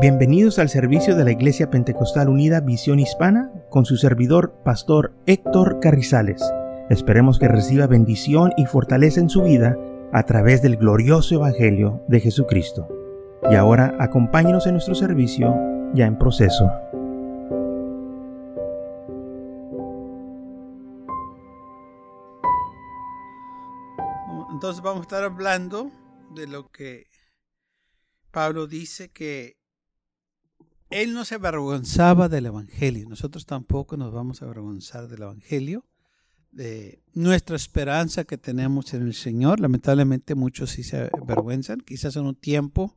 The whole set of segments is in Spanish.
Bienvenidos al servicio de la Iglesia Pentecostal Unida Visión Hispana con su servidor, Pastor Héctor Carrizales. Esperemos que reciba bendición y fortaleza en su vida a través del glorioso Evangelio de Jesucristo. Y ahora acompáñenos en nuestro servicio ya en proceso. Entonces vamos a estar hablando de lo que Pablo dice que él no se avergonzaba del Evangelio. Nosotros tampoco nos vamos a avergonzar del Evangelio, de nuestra esperanza que tenemos en el Señor. Lamentablemente muchos sí se avergüenzan. Quizás en un tiempo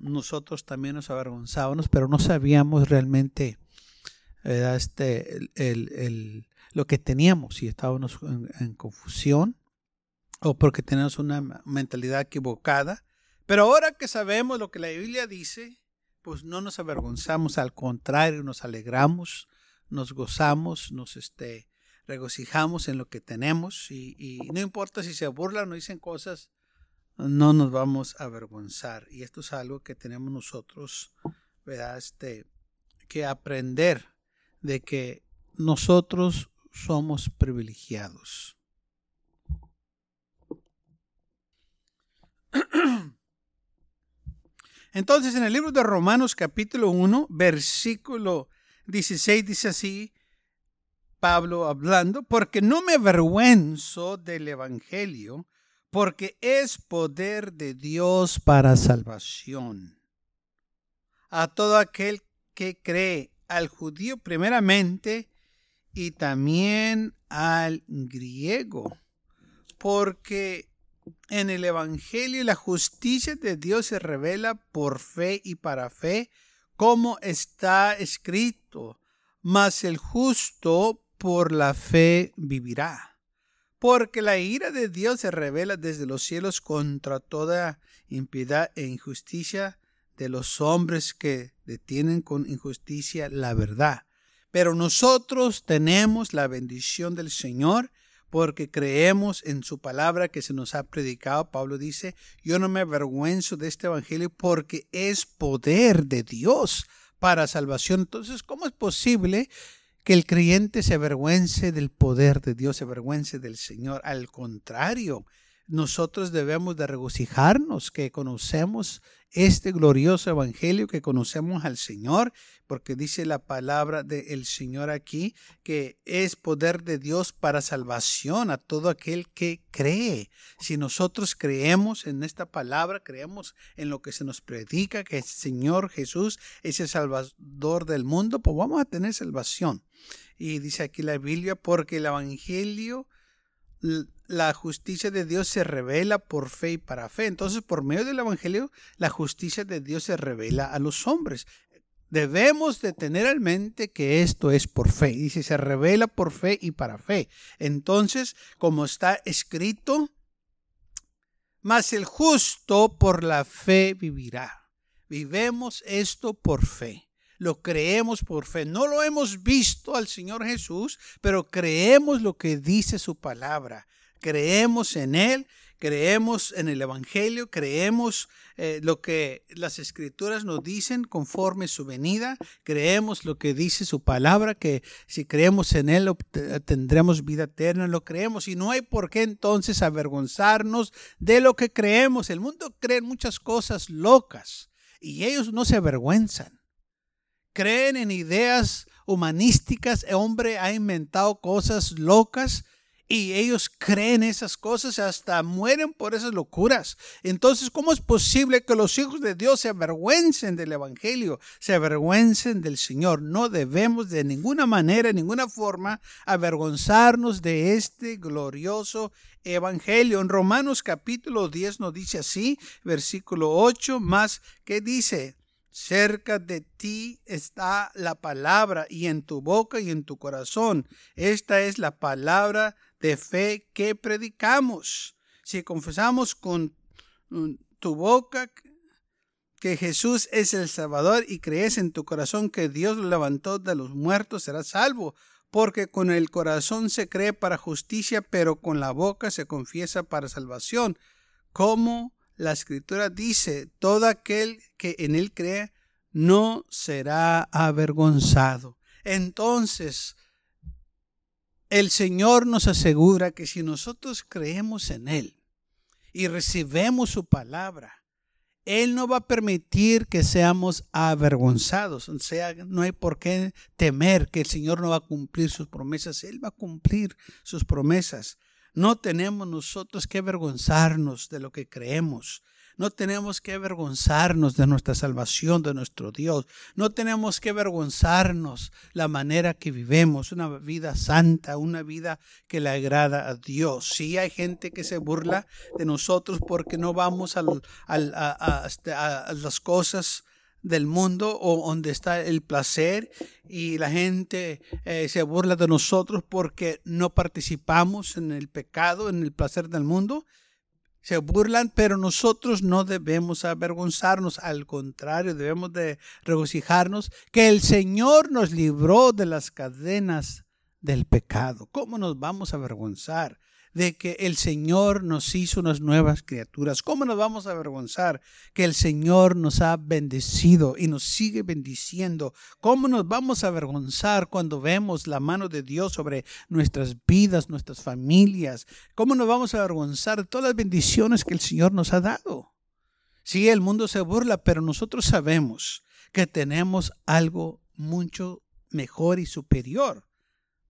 nosotros también nos avergonzábamos, pero no sabíamos realmente este, el, lo que teníamos y estábamos en confusión o porque teníamos una mentalidad equivocada. Pero ahora que sabemos lo que la Biblia dice, pues no nos avergonzamos, al contrario, nos alegramos, nos gozamos, nos este, regocijamos en lo que tenemos y, no importa si se burlan o dicen cosas, no nos vamos a avergonzar. Y esto es algo que tenemos nosotros, ¿verdad? Este, que aprender de que nosotros somos privilegiados. Entonces, en el libro de Romanos capítulo 1, versículo 16 dice así, Pablo hablando, porque no me avergüenzo del Evangelio, porque es poder de Dios para salvación. A todo aquel que cree, al judío primeramente y también al griego, porque en el Evangelio la justicia de Dios se revela por fe y para fe, como está escrito, mas el justo por la fe vivirá. Porque la ira de Dios se revela desde los cielos contra toda impiedad e injusticia de los hombres que detienen con injusticia la verdad. Pero nosotros tenemos la bendición del Señor porque creemos en su palabra que se nos ha predicado. Pablo dice, yo no me avergüenzo de este evangelio porque es poder de Dios para salvación. Entonces, ¿cómo es posible que el creyente se avergüence del poder de Dios, se avergüence del Señor? Al contrario, nosotros debemos de regocijarnos que conocemos este glorioso evangelio, que conocemos al Señor, porque dice la palabra del Señor aquí, que es poder de Dios para salvación a todo aquel que cree. Si nosotros creemos en esta palabra, creemos en lo que se nos predica, que el Señor Jesús es el Salvador del mundo, pues vamos a tener salvación. Y dice aquí la Biblia, porque el evangelio la justicia de Dios se revela por fe y para fe. Entonces, por medio del Evangelio, la justicia de Dios se revela a los hombres. Debemos de tener en mente que esto es por fe. Dice, se revela por fe y para fe. Entonces, como está escrito, mas el justo por la fe vivirá. Vivemos esto por fe lo creemos por fe. No lo hemos visto al Señor Jesús, pero creemos lo que dice su palabra. Creemos en Él, creemos en el Evangelio, creemos eh, lo que las escrituras nos dicen conforme su venida, creemos lo que dice su palabra, que si creemos en Él tendremos vida eterna, lo creemos y no hay por qué entonces avergonzarnos de lo que creemos. El mundo cree muchas cosas locas y ellos no se avergüenzan creen en ideas humanísticas, el hombre ha inventado cosas locas y ellos creen esas cosas y hasta mueren por esas locuras. Entonces, ¿cómo es posible que los hijos de Dios se avergüencen del Evangelio, se avergüencen del Señor? No debemos de ninguna manera, de ninguna forma, avergonzarnos de este glorioso Evangelio. En Romanos capítulo 10 nos dice así, versículo 8, más que dice, Cerca de ti está la palabra y en tu boca y en tu corazón. Esta es la palabra de fe que predicamos. Si confesamos con mm, tu boca que Jesús es el Salvador y crees en tu corazón que Dios lo levantó de los muertos, serás salvo. Porque con el corazón se cree para justicia, pero con la boca se confiesa para salvación. ¿Cómo la escritura dice, todo aquel que en él cree no será avergonzado. Entonces, el Señor nos asegura que si nosotros creemos en Él y recibemos su palabra, Él no va a permitir que seamos avergonzados. O sea, no hay por qué temer que el Señor no va a cumplir sus promesas. Él va a cumplir sus promesas. No tenemos nosotros que avergonzarnos de lo que creemos. No tenemos que avergonzarnos de nuestra salvación, de nuestro Dios. No tenemos que avergonzarnos la manera que vivemos, una vida santa, una vida que le agrada a Dios. Sí hay gente que se burla de nosotros porque no vamos este, a, las cosas del mundo o donde está el placer y la gente eh, se burla de nosotros porque no participamos en el pecado, en el placer del mundo se burlan, pero nosotros no debemos avergonzarnos, al contrario, debemos de regocijarnos que el Señor nos libró de las cadenas del pecado. ¿Cómo nos vamos a avergonzar? De que el Señor nos hizo unas nuevas criaturas. ¿Cómo nos vamos a avergonzar que el Señor nos ha bendecido y nos sigue bendiciendo? ¿Cómo nos vamos a avergonzar cuando vemos la mano de Dios sobre nuestras vidas, nuestras familias? ¿Cómo nos vamos a avergonzar de todas las bendiciones que el Señor nos ha dado? Sí, el mundo se burla, pero nosotros sabemos que tenemos algo mucho mejor y superior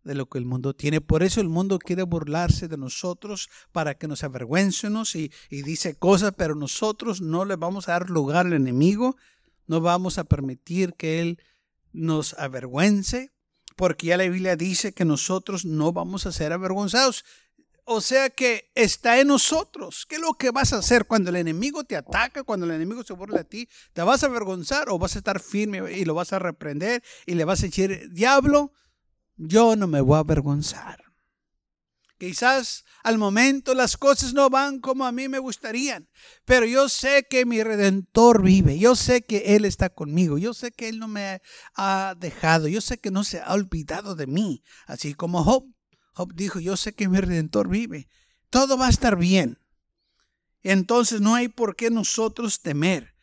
de lo que el mundo tiene. Por eso el mundo quiere burlarse de nosotros para que nos avergüencenos y, y dice cosas, pero nosotros no le vamos a dar lugar al enemigo, no vamos a permitir que él nos avergüence, porque ya la Biblia dice que nosotros no vamos a ser avergonzados. O sea que está en nosotros. ¿Qué es lo que vas a hacer cuando el enemigo te ataca, cuando el enemigo se burla de ti? ¿Te vas a avergonzar o vas a estar firme y lo vas a reprender y le vas a decir, diablo, yo no me voy a avergonzar. Quizás al momento las cosas no van como a mí me gustarían, pero yo sé que mi redentor vive, yo sé que Él está conmigo, yo sé que Él no me ha dejado, yo sé que no se ha olvidado de mí, así como Job. Job dijo, yo sé que mi redentor vive, todo va a estar bien. Entonces no hay por qué nosotros temer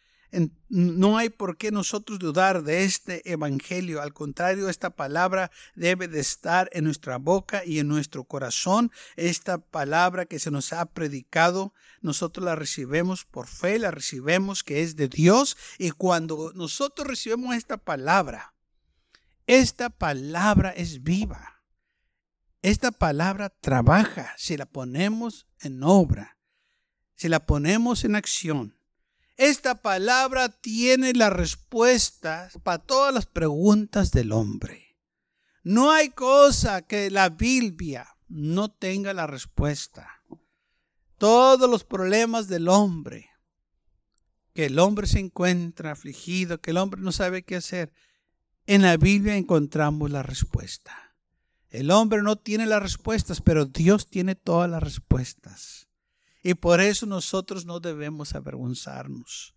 no hay por qué nosotros dudar de este evangelio. Al contrario, esta palabra debe de estar en nuestra boca y en nuestro corazón. Esta palabra que se nos ha predicado, nosotros la recibimos por fe, la recibimos que es de Dios. Y cuando nosotros recibimos esta palabra, esta palabra es viva. Esta palabra trabaja si la ponemos en obra, si la ponemos en acción esta palabra tiene las respuestas para todas las preguntas del hombre. No hay cosa que la Biblia no tenga la respuesta. Todos los problemas del hombre, que el hombre se encuentra afligido, que el hombre no sabe qué hacer, en la Biblia encontramos la respuesta. El hombre no tiene las respuestas, pero Dios tiene todas las respuestas. Y por eso nosotros no debemos avergonzarnos.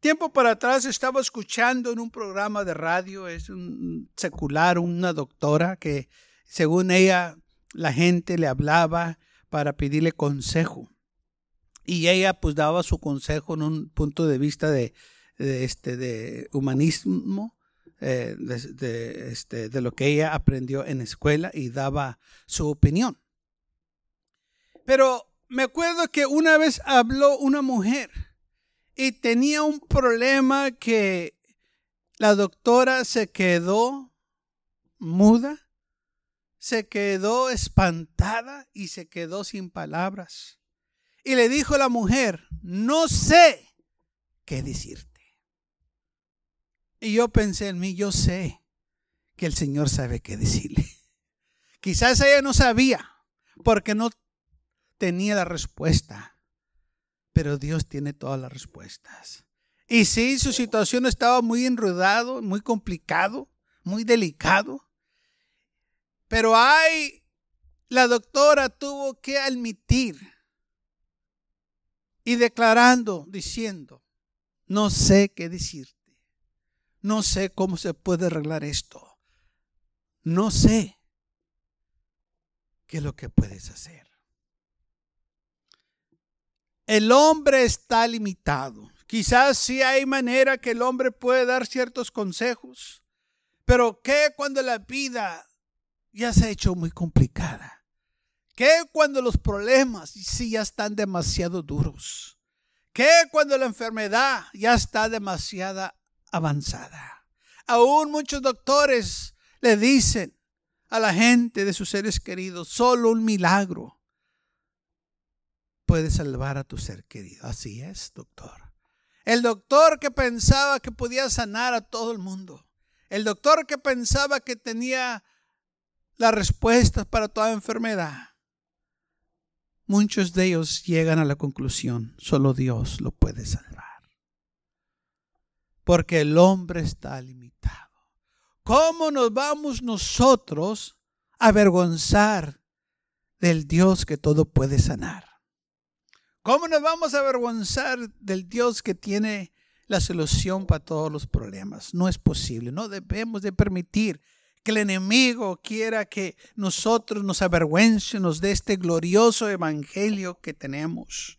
Tiempo para atrás estaba escuchando en un programa de radio, es un secular, una doctora que según ella la gente le hablaba para pedirle consejo. Y ella pues daba su consejo en un punto de vista de, este, de humanismo, eh, de, este, de lo que ella aprendió en escuela y daba su opinión. Pero me acuerdo que una vez habló una mujer y tenía un problema que la doctora se quedó muda, se quedó espantada y se quedó sin palabras. Y le dijo la mujer, no sé qué decirte. Y yo pensé en mí, yo sé que el Señor sabe qué decirle. Quizás ella no sabía porque no tenía la respuesta, pero Dios tiene todas las respuestas. Y sí, su situación estaba muy enredado, muy complicado, muy delicado. Pero hay, la doctora tuvo que admitir y declarando, diciendo, no sé qué decirte, no sé cómo se puede arreglar esto, no sé qué es lo que puedes hacer. El hombre está limitado. Quizás sí hay manera que el hombre puede dar ciertos consejos, pero ¿qué cuando la vida ya se ha hecho muy complicada? ¿Qué cuando los problemas sí ya están demasiado duros? ¿Qué cuando la enfermedad ya está demasiado avanzada? Aún muchos doctores le dicen a la gente de sus seres queridos, solo un milagro puede salvar a tu ser querido. Así es, doctor. El doctor que pensaba que podía sanar a todo el mundo. El doctor que pensaba que tenía las respuestas para toda enfermedad. Muchos de ellos llegan a la conclusión, solo Dios lo puede salvar. Porque el hombre está limitado. ¿Cómo nos vamos nosotros a avergonzar del Dios que todo puede sanar? ¿Cómo nos vamos a avergonzar del Dios que tiene la solución para todos los problemas? No es posible. No debemos de permitir que el enemigo quiera que nosotros nos avergüencemos de este glorioso evangelio que tenemos.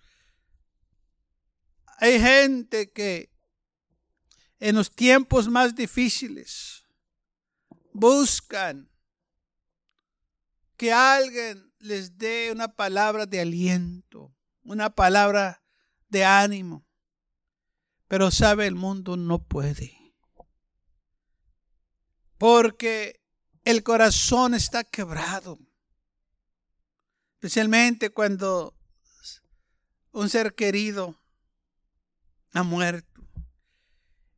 Hay gente que en los tiempos más difíciles buscan que alguien les dé una palabra de aliento una palabra de ánimo. Pero sabe, el mundo no puede. Porque el corazón está quebrado. Especialmente cuando un ser querido ha muerto.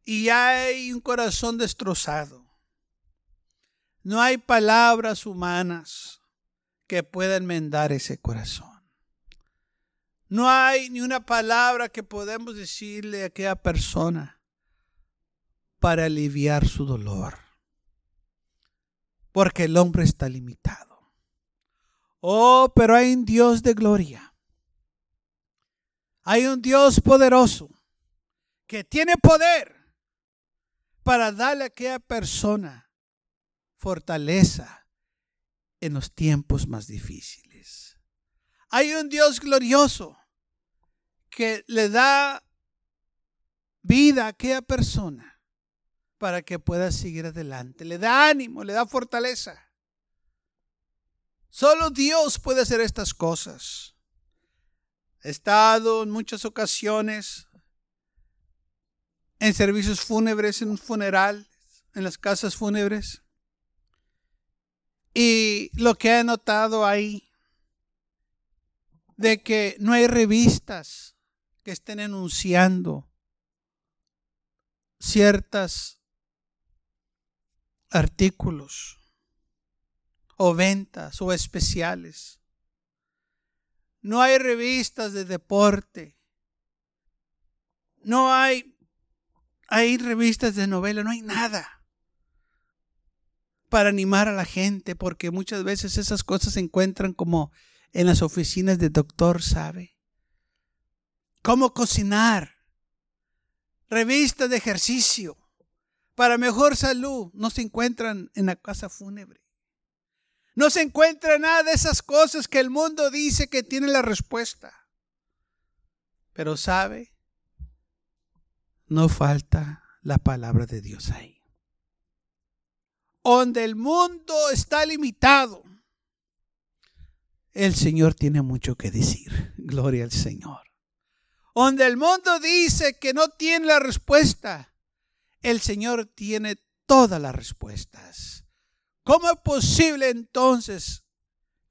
Y hay un corazón destrozado. No hay palabras humanas que puedan mendar ese corazón. No hay ni una palabra que podemos decirle a aquella persona para aliviar su dolor. Porque el hombre está limitado. Oh, pero hay un Dios de gloria. Hay un Dios poderoso que tiene poder para darle a aquella persona fortaleza en los tiempos más difíciles. Hay un Dios glorioso que le da vida a aquella persona para que pueda seguir adelante. Le da ánimo, le da fortaleza. Solo Dios puede hacer estas cosas. He estado en muchas ocasiones en servicios fúnebres, en un funeral, en las casas fúnebres. Y lo que he notado ahí de que no hay revistas que estén enunciando ciertos artículos o ventas o especiales. No hay revistas de deporte. No hay, hay revistas de novela, no hay nada para animar a la gente, porque muchas veces esas cosas se encuentran como en las oficinas de doctor, ¿sabe? Cómo cocinar. Revistas de ejercicio. Para mejor salud no se encuentran en la casa fúnebre. No se encuentra nada de esas cosas que el mundo dice que tiene la respuesta. Pero sabe, no falta la palabra de Dios ahí. Donde el mundo está limitado, el Señor tiene mucho que decir. Gloria al Señor. Donde el mundo dice que no tiene la respuesta, el Señor tiene todas las respuestas. ¿Cómo es posible entonces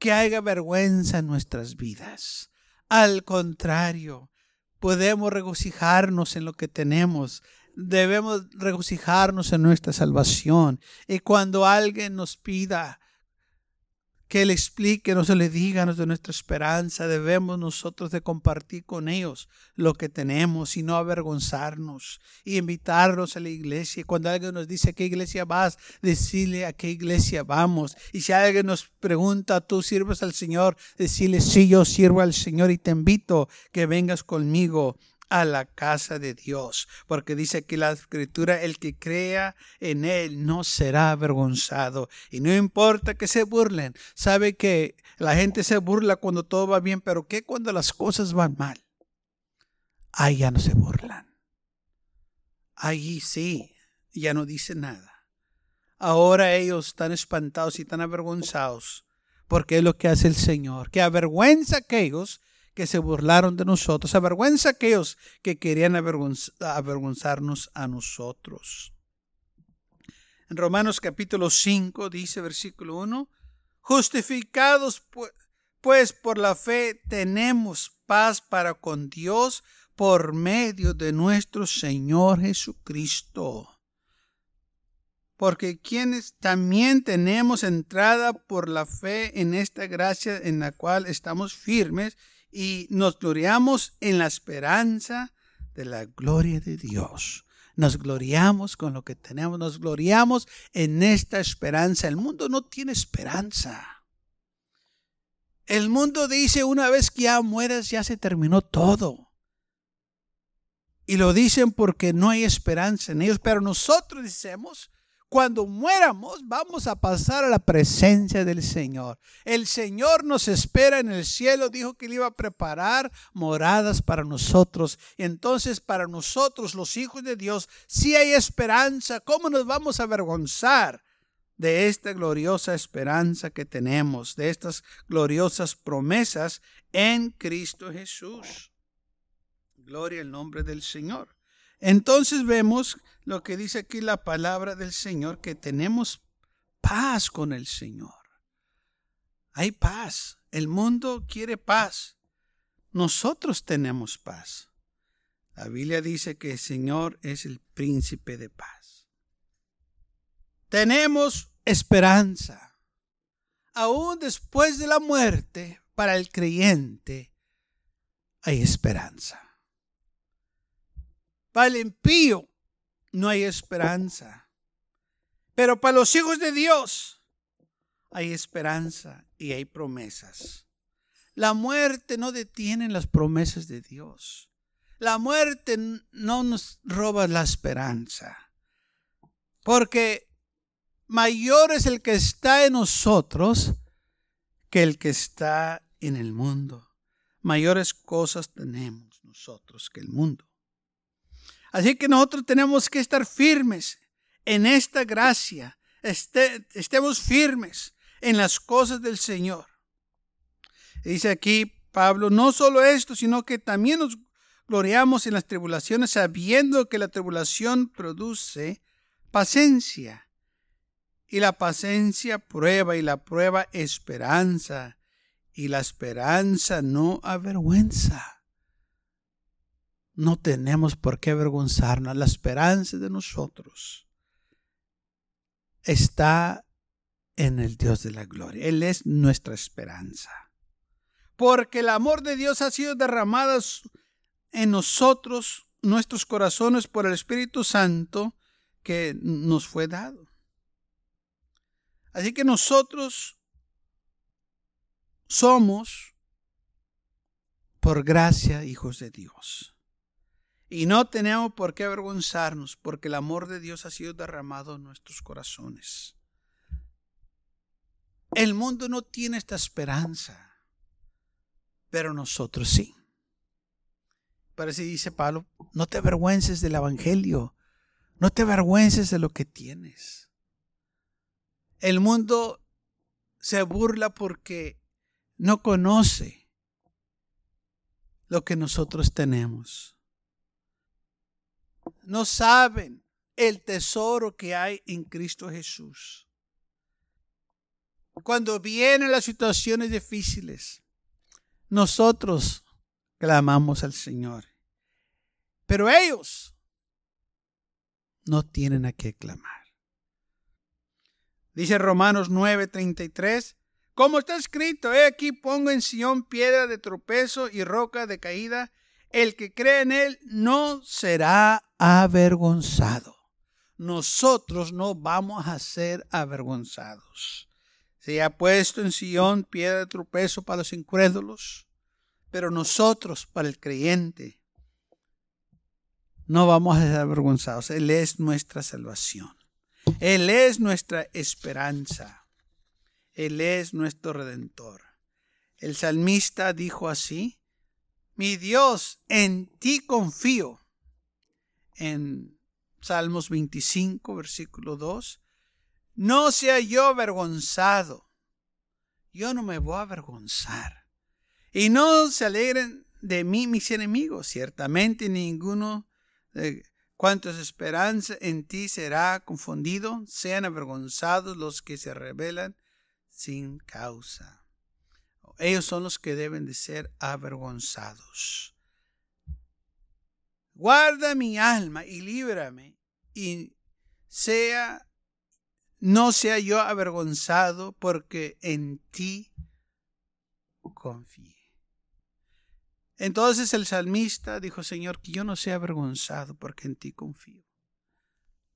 que haya vergüenza en nuestras vidas? Al contrario, podemos regocijarnos en lo que tenemos. Debemos regocijarnos en nuestra salvación. Y cuando alguien nos pida que Él explique, no se le diga de nuestra esperanza. Debemos nosotros de compartir con ellos lo que tenemos y no avergonzarnos y invitarlos a la iglesia. Cuando alguien nos dice a qué iglesia vas, decirle a qué iglesia vamos. Y si alguien nos pregunta, ¿tú sirves al Señor? Decirle, sí, yo sirvo al Señor y te invito que vengas conmigo a la casa de Dios, porque dice que la escritura, el que crea en Él no será avergonzado. Y no importa que se burlen, sabe que la gente se burla cuando todo va bien, pero ¿qué cuando las cosas van mal? ahí ya no se burlan. Allí sí, ya no dicen nada. Ahora ellos están espantados y están avergonzados porque es lo que hace el Señor, que avergüenza a aquellos que se burlaron de nosotros, avergüenza a aquellos que querían avergonzarnos a nosotros. En Romanos capítulo 5 dice versículo 1, justificados pues por la fe tenemos paz para con Dios por medio de nuestro Señor Jesucristo porque quienes también tenemos entrada por la fe en esta gracia en la cual estamos firmes y nos gloriamos en la esperanza de la gloria de Dios. Nos gloriamos con lo que tenemos, nos gloriamos en esta esperanza. El mundo no tiene esperanza. El mundo dice una vez que ya mueres ya se terminó todo. Y lo dicen porque no hay esperanza en ellos, pero nosotros decimos, cuando muéramos vamos a pasar a la presencia del Señor. El Señor nos espera en el cielo, dijo que le iba a preparar moradas para nosotros. Entonces para nosotros, los hijos de Dios, si hay esperanza. ¿Cómo nos vamos a avergonzar? de esta gloriosa esperanza que tenemos, de estas gloriosas promesas en Cristo Jesús. Gloria al nombre del Señor. Entonces vemos lo que dice aquí la palabra del Señor, que tenemos paz con el Señor. Hay paz. El mundo quiere paz. Nosotros tenemos paz. La Biblia dice que el Señor es el príncipe de paz. Tenemos esperanza. Aún después de la muerte, para el creyente hay esperanza. Para el impío no hay esperanza. Pero para los hijos de Dios hay esperanza y hay promesas. La muerte no detiene las promesas de Dios. La muerte no nos roba la esperanza. Porque mayor es el que está en nosotros que el que está en el mundo. Mayores cosas tenemos nosotros que el mundo. Así que nosotros tenemos que estar firmes en esta gracia. Este, estemos firmes en las cosas del Señor. Dice aquí Pablo, no solo esto, sino que también nos gloriamos en las tribulaciones sabiendo que la tribulación produce paciencia. Y la paciencia prueba y la prueba esperanza. Y la esperanza no avergüenza no tenemos por qué avergonzarnos. La esperanza de nosotros está en el Dios de la gloria. Él es nuestra esperanza. Porque el amor de Dios ha sido derramado en nosotros, nuestros corazones, por el Espíritu Santo que nos fue dado. Así que nosotros somos, por gracia, hijos de Dios. Y no tenemos por qué avergonzarnos, porque el amor de Dios ha sido derramado en nuestros corazones. El mundo no tiene esta esperanza, pero nosotros sí. Por eso dice Pablo, no te avergüences del Evangelio, no te avergüences de lo que tienes. El mundo se burla porque no conoce lo que nosotros tenemos no saben el tesoro que hay en Cristo Jesús. Cuando vienen las situaciones difíciles, nosotros clamamos al Señor. Pero ellos no tienen a qué clamar. Dice Romanos 9:33, como está escrito, he aquí pongo en Sión piedra de tropezo y roca de caída, el que cree en él no será avergonzado. Nosotros no vamos a ser avergonzados. Se ha puesto en Sion piedra de tropezo para los incrédulos, pero nosotros, para el creyente, no vamos a ser avergonzados. Él es nuestra salvación. Él es nuestra esperanza. Él es nuestro redentor. El salmista dijo así, mi Dios, en ti confío. En Salmos 25, versículo 2. No sea yo avergonzado. Yo no me voy a avergonzar. Y no se alegren de mí mis enemigos. Ciertamente ninguno de cuantos esperanza en ti será confundido. Sean avergonzados los que se rebelan sin causa. Ellos son los que deben de ser avergonzados. Guarda mi alma y líbrame y sea no sea yo avergonzado porque en ti confié. Entonces el salmista dijo, Señor, que yo no sea avergonzado porque en ti confío.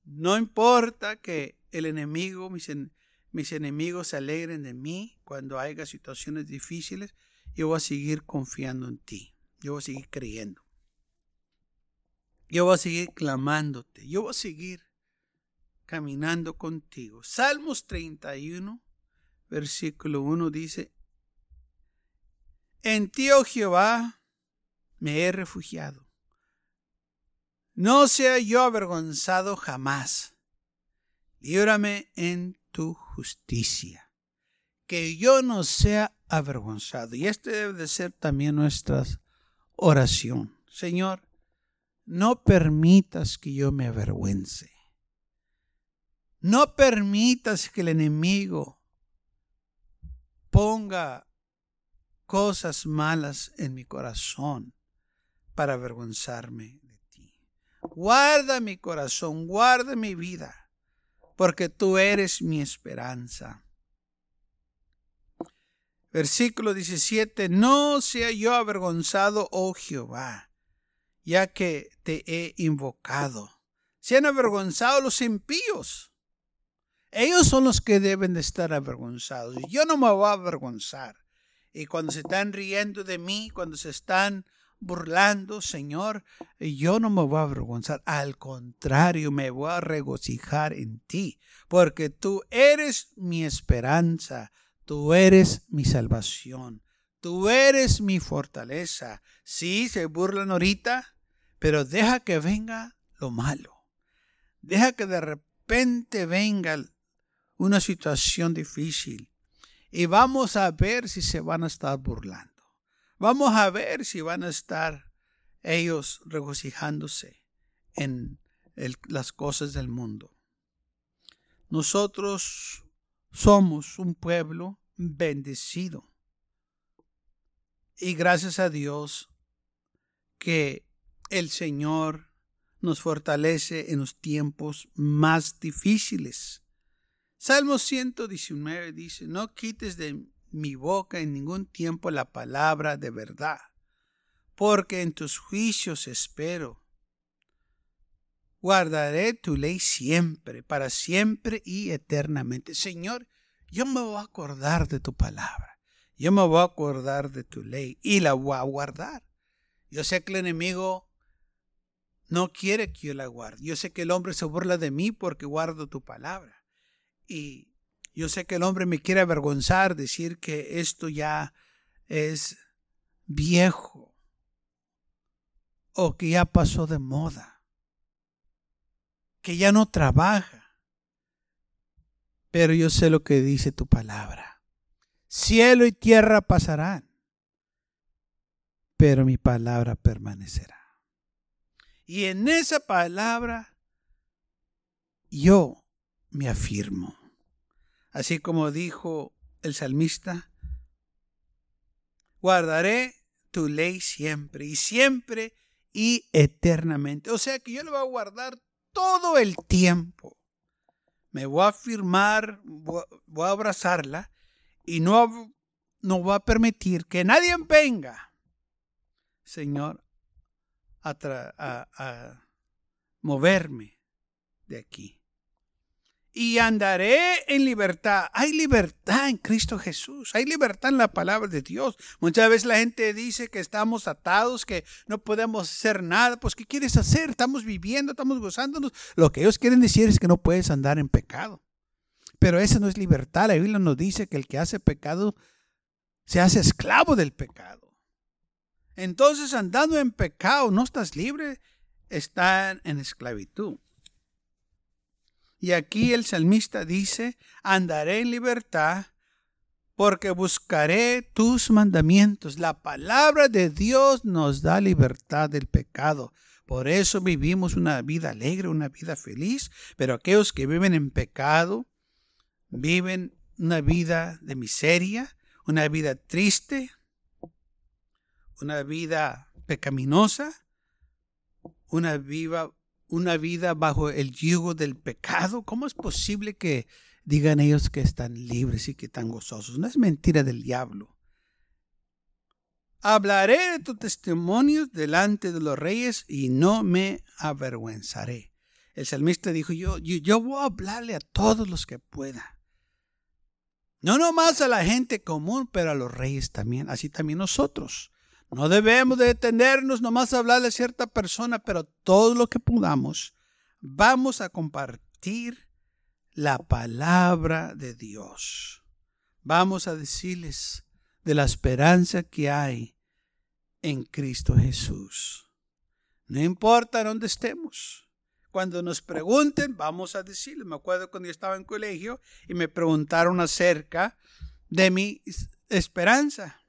No importa que el enemigo, mis, mis enemigos se alegren de mí cuando haya situaciones difíciles, yo voy a seguir confiando en ti. Yo voy a seguir creyendo. Yo voy a seguir clamándote. Yo voy a seguir caminando contigo. Salmos 31, versículo 1 dice, En ti, oh Jehová, me he refugiado. No sea yo avergonzado jamás. Líbrame en tu justicia. Que yo no sea avergonzado. Y este debe de ser también nuestra oración. Señor, no permitas que yo me avergüence. No permitas que el enemigo ponga cosas malas en mi corazón para avergonzarme de ti. Guarda mi corazón, guarda mi vida, porque tú eres mi esperanza. Versículo 17, no sea yo avergonzado, oh Jehová, ya que te he invocado. Sean avergonzados los impíos ellos son los que deben de estar avergonzados. Yo no me voy a avergonzar. Y cuando se están riendo de mí, cuando se están burlando, Señor, yo no me voy a avergonzar. Al contrario, me voy a regocijar en ti, porque tú eres mi esperanza, tú eres mi salvación, tú eres mi fortaleza. Sí, se burlan ahorita, pero deja que venga lo malo. Deja que de repente venga una situación difícil y vamos a ver si se van a estar burlando. Vamos a ver si van a estar ellos regocijándose en las cosas del mundo. Nosotros somos un pueblo bendecido. Y gracias a Dios que el Señor nos fortalece en los tiempos más difíciles. Salmo 119 dice, no quites de mi boca en ningún tiempo la palabra de verdad, porque en tus juicios espero. Guardaré tu ley siempre, para siempre y eternamente. Señor, yo me voy a acordar de tu palabra. Yo me voy a acordar de tu ley y la voy a guardar. Yo sé que el enemigo no quiere que yo la guarde. Yo sé que el hombre se burla de mí porque guardo tu palabra. Y yo sé que el hombre me quiere avergonzar, decir que esto ya es viejo o que ya pasó de moda, que ya no trabaja. Pero yo sé lo que dice tu palabra. Cielo y tierra pasarán, pero mi palabra permanecerá. Y en esa palabra yo me afirmo. Así como dijo el salmista, guardaré tu ley siempre y siempre y eternamente. O sea que yo le voy a guardar todo el tiempo. Me voy a afirmar, voy a abrazarla y no, no voy a permitir que nadie venga, Señor, a moverme de aquí y andaré en libertad. Hay libertad en Cristo Jesús, hay libertad en la palabra de Dios. Muchas veces la gente dice que estamos atados, que no podemos hacer nada. Pues, ¿qué quieres hacer? Estamos viviendo, estamos gozándonos. Lo que ellos quieren decir es que no puedes andar en pecado. Pero esa no es libertad. La Biblia nos dice que el que hace pecado se hace esclavo del pecado. Entonces, andando en pecado, no estás libre, están en esclavitud. Y aquí el salmista dice, andaré en libertad porque buscaré tus mandamientos. La palabra de Dios nos da libertad del pecado. Por eso vivimos una vida alegre, una vida feliz, pero aquellos que viven en pecado, viven una vida de miseria, una vida triste, una vida pecaminosa, una vida, una vida bajo el yugo del pecado. ¿Cómo es posible que digan ellos que están libres y que están gozosos. No es mentira del diablo. Hablaré de tus testimonios delante de los reyes y no me avergüenzaré. El salmista dijo, yo, yo, voy a hablarle a todos los que pueda. No nomás a la gente común, pero a los reyes también, así también nosotros. No debemos detenernos nomás a hablarle a cierta persona, pero todo lo que podamos, vamos a compartir la palabra de Dios. Vamos a decirles de la esperanza que hay en Cristo Jesús. No importa dónde estemos. Cuando nos pregunten, vamos a decirles. Me acuerdo cuando yo estaba en colegio y me preguntaron acerca de mi esperanza.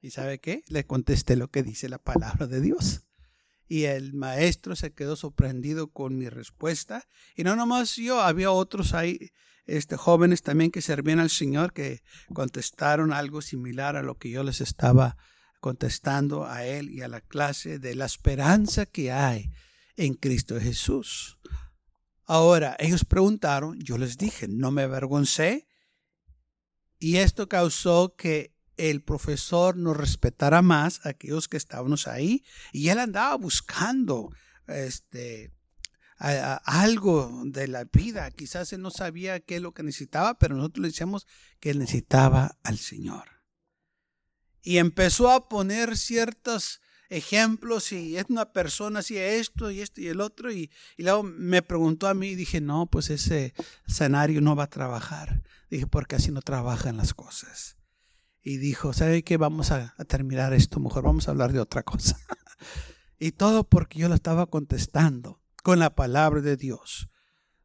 ¿Y sabe qué? Le contesté lo que dice la palabra de Dios y el maestro se quedó sorprendido con mi respuesta. Y no nomás yo, había otros ahí, este, jóvenes también que servían al Señor que contestaron algo similar a lo que yo les estaba contestando a él y a la clase de la esperanza que hay en Cristo Jesús. Ahora, ellos preguntaron, yo les dije, no me avergoncé. Y esto causó que el profesor nos respetara más a aquellos que estábamos ahí y él andaba buscando este algo de la vida. Quizás él no sabía qué es lo que necesitaba, pero nosotros le decíamos que necesitaba al Señor. Y empezó a poner ciertos ejemplos y es una persona hacía esto y esto y el otro y, y luego me preguntó a mí y dije, no, pues ese escenario no va a trabajar. Dije, porque así no trabajan las cosas y dijo, ¿sabe qué? Vamos a, terminar esto, mejor vamos a hablar de otra cosa. y todo porque yo lo estaba contestando con la palabra de Dios.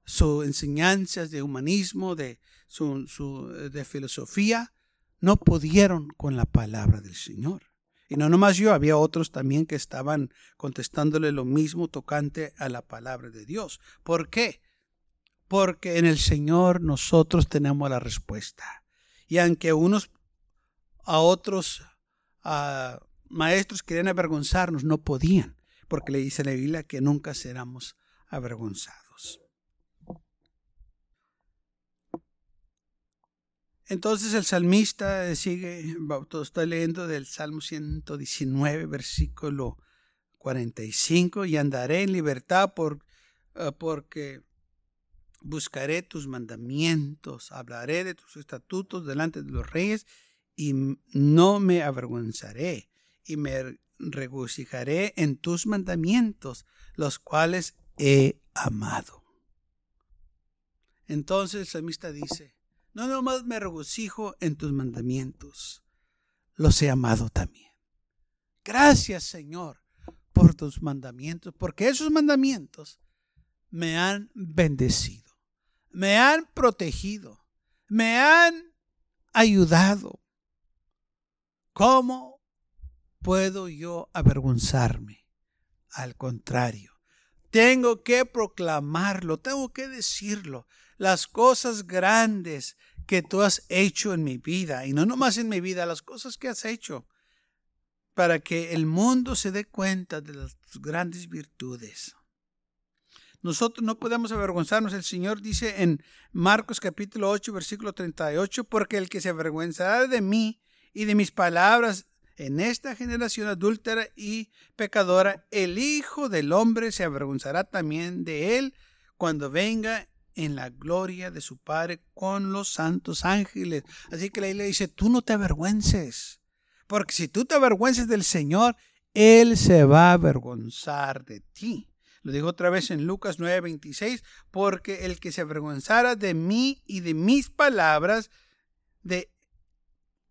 Sus enseñanzas de humanismo, de, su, su, de filosofía, no pudieron con la palabra del Señor. Y no nomás yo, había otros también que estaban contestándole lo mismo tocante a la palabra de Dios. ¿Por qué? Porque en el Señor nosotros tenemos la respuesta. Y aunque unos a otros maestros querían avergonzarnos, no podían, porque le dice la Biblia que nunca seremos avergonzados. Entonces el salmista sigue, estoy leyendo del Salmo 119, versículo 45, y andaré en libertad por, eh, porque buscaré tus mandamientos, hablaré de tus estatutos delante de los reyes y no me avergonzaré y me regocijaré en tus mandamientos, los cuales he amado. Entonces el salmista dice, no nomás me regocijo en tus mandamientos, los he amado también. Gracias Señor por tus mandamientos, porque esos mandamientos me han bendecido, me han protegido, me han ayudado, ¿Cómo puedo yo avergonzarme? Al contrario, tengo que proclamarlo, tengo que decirlo. Las cosas grandes que tú has hecho en mi vida, y no nomás en mi vida, las cosas que has hecho, para que el mundo se dé cuenta de las grandes virtudes. Nosotros no podemos avergonzarnos. El Señor dice en Marcos capítulo 8, versículo 38, porque el que se avergüenzará de mí y de mis palabras en esta generación adúltera y pecadora, el Hijo del Hombre se avergonzará también de él cuando venga en la gloria de su Padre con los santos ángeles. Así que la le dice, tú no te avergüences, porque si tú te avergüences del Señor, Él se va a avergonzar de ti. Lo digo otra vez en Lucas 9:26, porque el que se avergonzara de mí y de mis palabras, de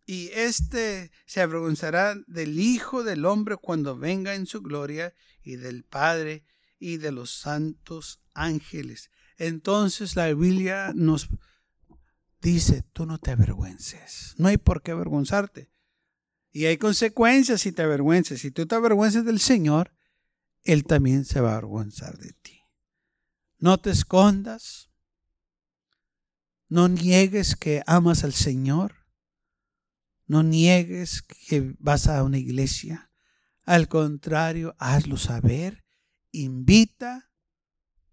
Y éste se avergonzará del Hijo del Hombre cuando venga en su gloria y del Padre y de los santos ángeles. Entonces la Biblia nos dice, tú no te avergüences. No hay por qué avergonzarte. Y hay consecuencias si te avergüences. Si tú te avergüences del Señor, Él también se va a avergonzar de ti. No te escondas. No niegues que amas al Señor. No niegues que vas a una iglesia. Al contrario, hazlo saber. Invita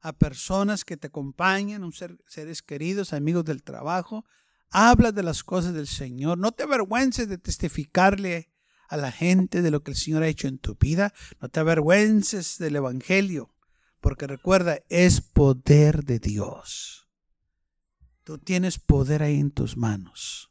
a personas que te acompañan, seres queridos, amigos del trabajo. Habla de las cosas del Señor. No te avergüences de testificarle a la gente de lo que el Señor ha hecho en tu vida. No te avergüences del Evangelio, porque recuerda, es poder de Dios. Tú tienes poder ahí en tus manos.